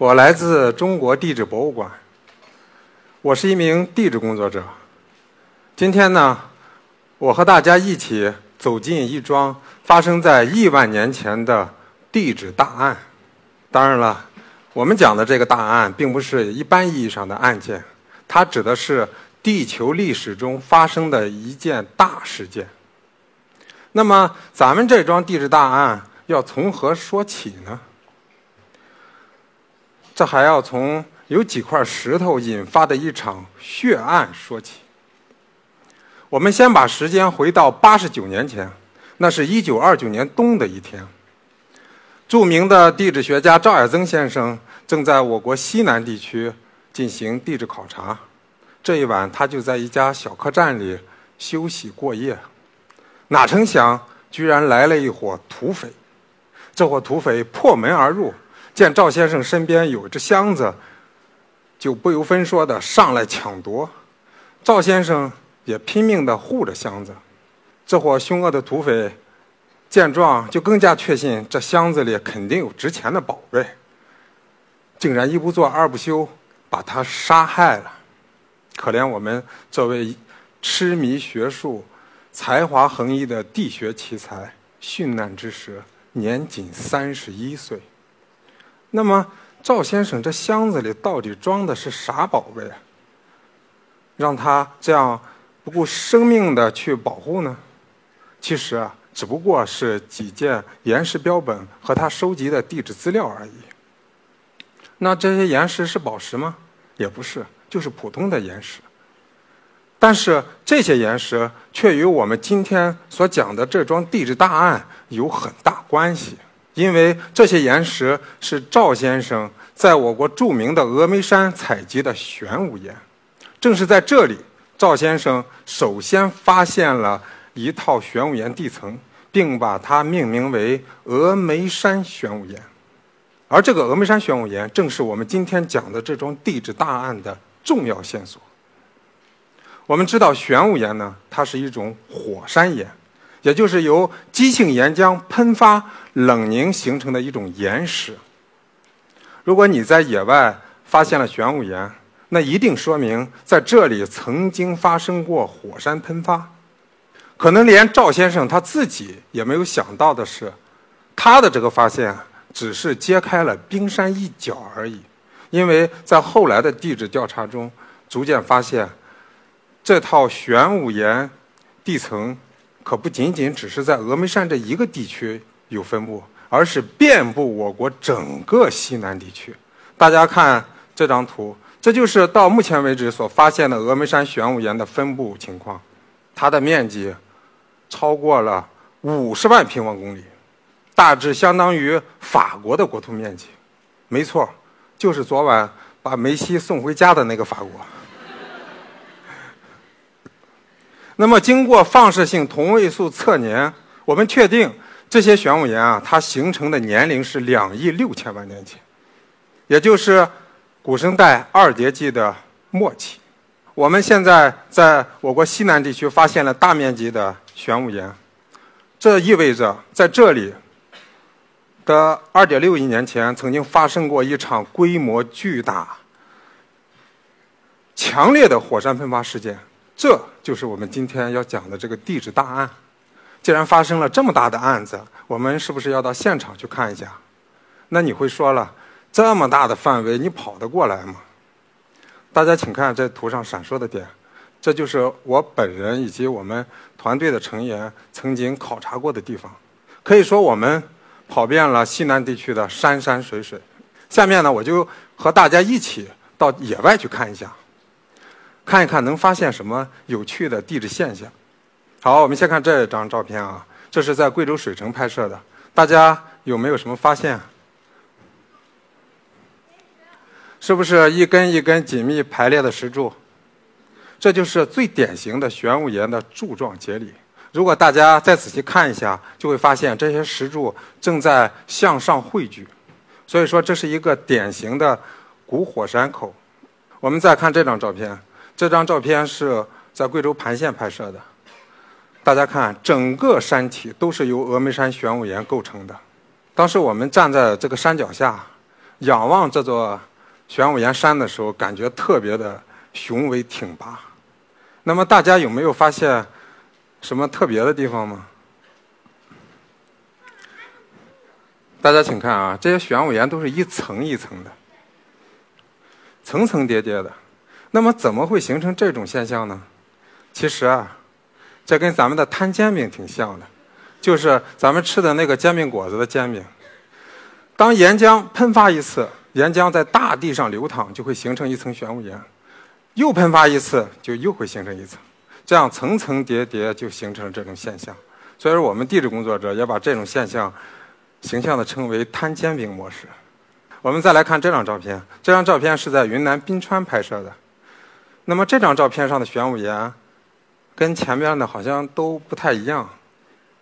我来自中国地质博物馆，我是一名地质工作者。今天呢，我和大家一起走进一桩发生在亿万年前的地质大案。当然了，我们讲的这个大案并不是一般意义上的案件，它指的是地球历史中发生的一件大事件。那么，咱们这桩地质大案。要从何说起呢？这还要从有几块石头引发的一场血案说起。我们先把时间回到八十九年前，那是一九二九年冬的一天。著名的地质学家赵尔曾先生正在我国西南地区进行地质考察。这一晚，他就在一家小客栈里休息过夜。哪成想，居然来了一伙土匪。这伙土匪破门而入，见赵先生身边有只箱子，就不由分说的上来抢夺。赵先生也拼命的护着箱子。这伙凶恶的土匪见状，就更加确信这箱子里肯定有值钱的宝贝，竟然一不做二不休，把他杀害了。可怜我们这位痴迷学术、才华横溢的地学奇才，殉难之时。年仅三十一岁。那么，赵先生这箱子里到底装的是啥宝贝啊？让他这样不顾生命的去保护呢？其实啊，只不过是几件岩石标本和他收集的地质资料而已。那这些岩石是宝石吗？也不是，就是普通的岩石。但是这些岩石却与我们今天所讲的这桩地质大案有很大关系，因为这些岩石是赵先生在我国著名的峨眉山采集的玄武岩。正是在这里，赵先生首先发现了一套玄武岩地层，并把它命名为峨眉山玄武岩。而这个峨眉山玄武岩，正是我们今天讲的这桩地质大案的重要线索。我们知道玄武岩呢，它是一种火山岩，也就是由激性岩浆喷发冷凝形成的一种岩石。如果你在野外发现了玄武岩，那一定说明在这里曾经发生过火山喷发。可能连赵先生他自己也没有想到的是，他的这个发现只是揭开了冰山一角而已，因为在后来的地质调查中，逐渐发现。这套玄武岩地层可不仅仅只是在峨眉山这一个地区有分布，而是遍布我国整个西南地区。大家看这张图，这就是到目前为止所发现的峨眉山玄武岩的分布情况。它的面积超过了五十万平方公里，大致相当于法国的国土面积。没错，就是昨晚把梅西送回家的那个法国。那么，经过放射性同位素测年，我们确定这些玄武岩啊，它形成的年龄是两亿六千万年前，也就是古生代二叠纪的末期。我们现在在我国西南地区发现了大面积的玄武岩，这意味着在这里的二点六亿年前曾经发生过一场规模巨大、强烈的火山喷发事件。这就是我们今天要讲的这个地质大案。既然发生了这么大的案子，我们是不是要到现场去看一下？那你会说了，这么大的范围，你跑得过来吗？大家请看这图上闪烁的点，这就是我本人以及我们团队的成员曾经考察过的地方。可以说，我们跑遍了西南地区的山山水水。下面呢，我就和大家一起到野外去看一下。看一看能发现什么有趣的地质现象。好，我们先看这张照片啊，这是在贵州水城拍摄的。大家有没有什么发现？是不是一根一根紧密排列的石柱？这就是最典型的玄武岩的柱状节理。如果大家再仔细看一下，就会发现这些石柱正在向上汇聚，所以说这是一个典型的古火山口。我们再看这张照片，这张照片是在贵州盘县拍摄的。大家看，整个山体都是由峨眉山玄武岩构成的。当时我们站在这个山脚下，仰望这座玄武岩山的时候，感觉特别的雄伟挺拔。那么大家有没有发现什么特别的地方吗？大家请看啊，这些玄武岩都是一层一层的，层层叠叠的。那么怎么会形成这种现象呢？其实啊，这跟咱们的摊煎饼挺像的，就是咱们吃的那个煎饼果子的煎饼。当岩浆喷发一次，岩浆在大地上流淌，就会形成一层玄武岩。又喷发一次，就又会形成一层，这样层层叠叠就形成了这种现象。所以说，我们地质工作者也把这种现象形象地称为“摊煎饼模式”。我们再来看这张照片，这张照片是在云南宾川拍摄的。那么这张照片上的玄武岩跟前面的好像都不太一样，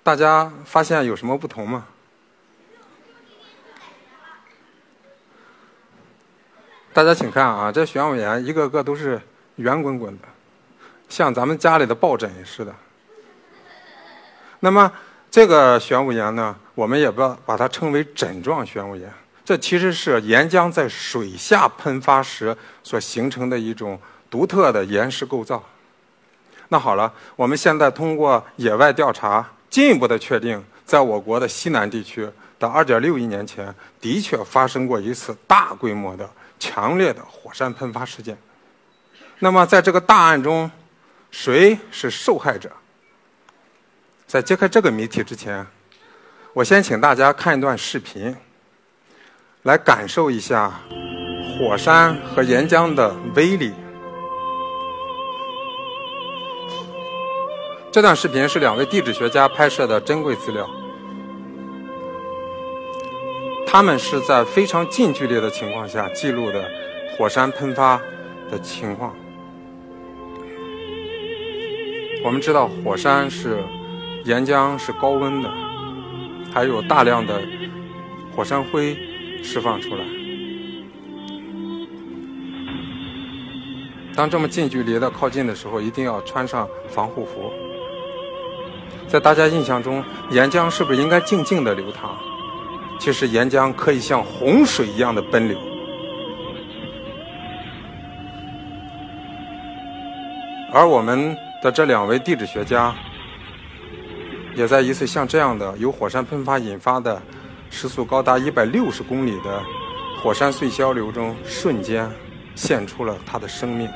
大家发现有什么不同吗？大家请看啊，这玄武岩一个个都是圆滚滚的，像咱们家里的抱枕似的。那么这个玄武岩呢，我们也不把它称为枕状玄武岩，这其实是岩浆在水下喷发时所形成的一种独特的岩石构造。那好了，我们现在通过野外调查，进一步的确定，在我国的西南地区的2.6亿年前，的确发生过一次大规模的。强烈的火山喷发事件。那么，在这个大案中，谁是受害者？在揭开这个谜题之前，我先请大家看一段视频，来感受一下火山和岩浆的威力。这段视频是两位地质学家拍摄的珍贵资料。他们是在非常近距离的情况下记录的火山喷发的情况。我们知道火山是岩浆是高温的，还有大量的火山灰释放出来。当这么近距离的靠近的时候，一定要穿上防护服。在大家印象中，岩浆是不是应该静静的流淌？其实岩浆可以像洪水一样的奔流，而我们的这两位地质学家，也在一次像这样的由火山喷发引发的时速高达一百六十公里的火山碎屑流中，瞬间献出了他的生命。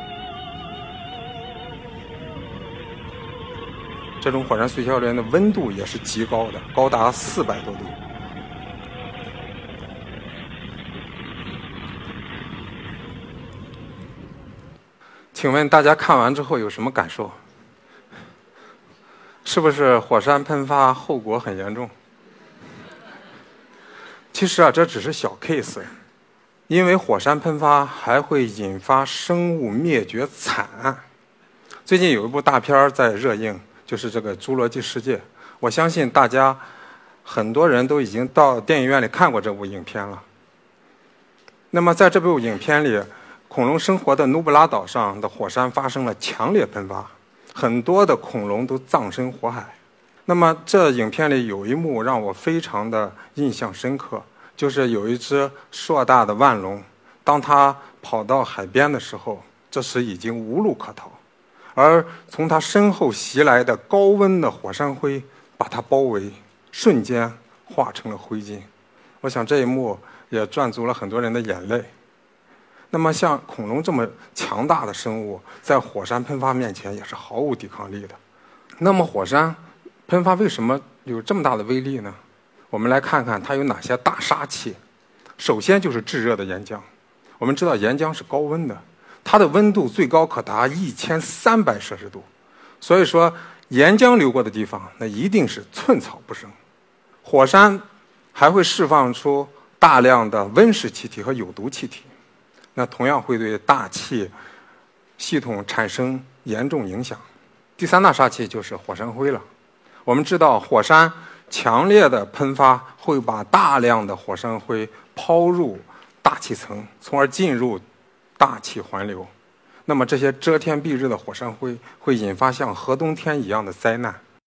这种火山碎屑流的温度也是极高的，高达四百多度。请问大家看完之后有什么感受？是不是火山喷发后果很严重？其实啊，这只是小 case，因为火山喷发还会引发生物灭绝惨案。最近有一部大片在热映，就是这个《侏罗纪世界》。我相信大家很多人都已经到电影院里看过这部影片了。那么在这部影片里。恐龙生活的努布拉岛上的火山发生了强烈喷发，很多的恐龙都葬身火海。那么，这影片里有一幕让我非常的印象深刻，就是有一只硕大的腕龙，当它跑到海边的时候，这时已经无路可逃，而从它身后袭来的高温的火山灰把它包围，瞬间化成了灰烬。我想这一幕也赚足了很多人的眼泪。那么，像恐龙这么强大的生物，在火山喷发面前也是毫无抵抗力的。那么，火山喷发为什么有这么大的威力呢？我们来看看它有哪些大杀器。首先就是炙热的岩浆。我们知道岩浆是高温的，它的温度最高可达一千三百摄氏度。所以说，岩浆流过的地方，那一定是寸草不生。火山还会释放出大量的温室气体和有毒气体。那同样会对大气系统产生严重影响。第三大杀器就是火山灰了。我们知道，火山强烈的喷发会把大量的火山灰抛入大气层，从而进入大气环流。那么，这些遮天蔽日的火山灰会引发像核冬天一样的灾难。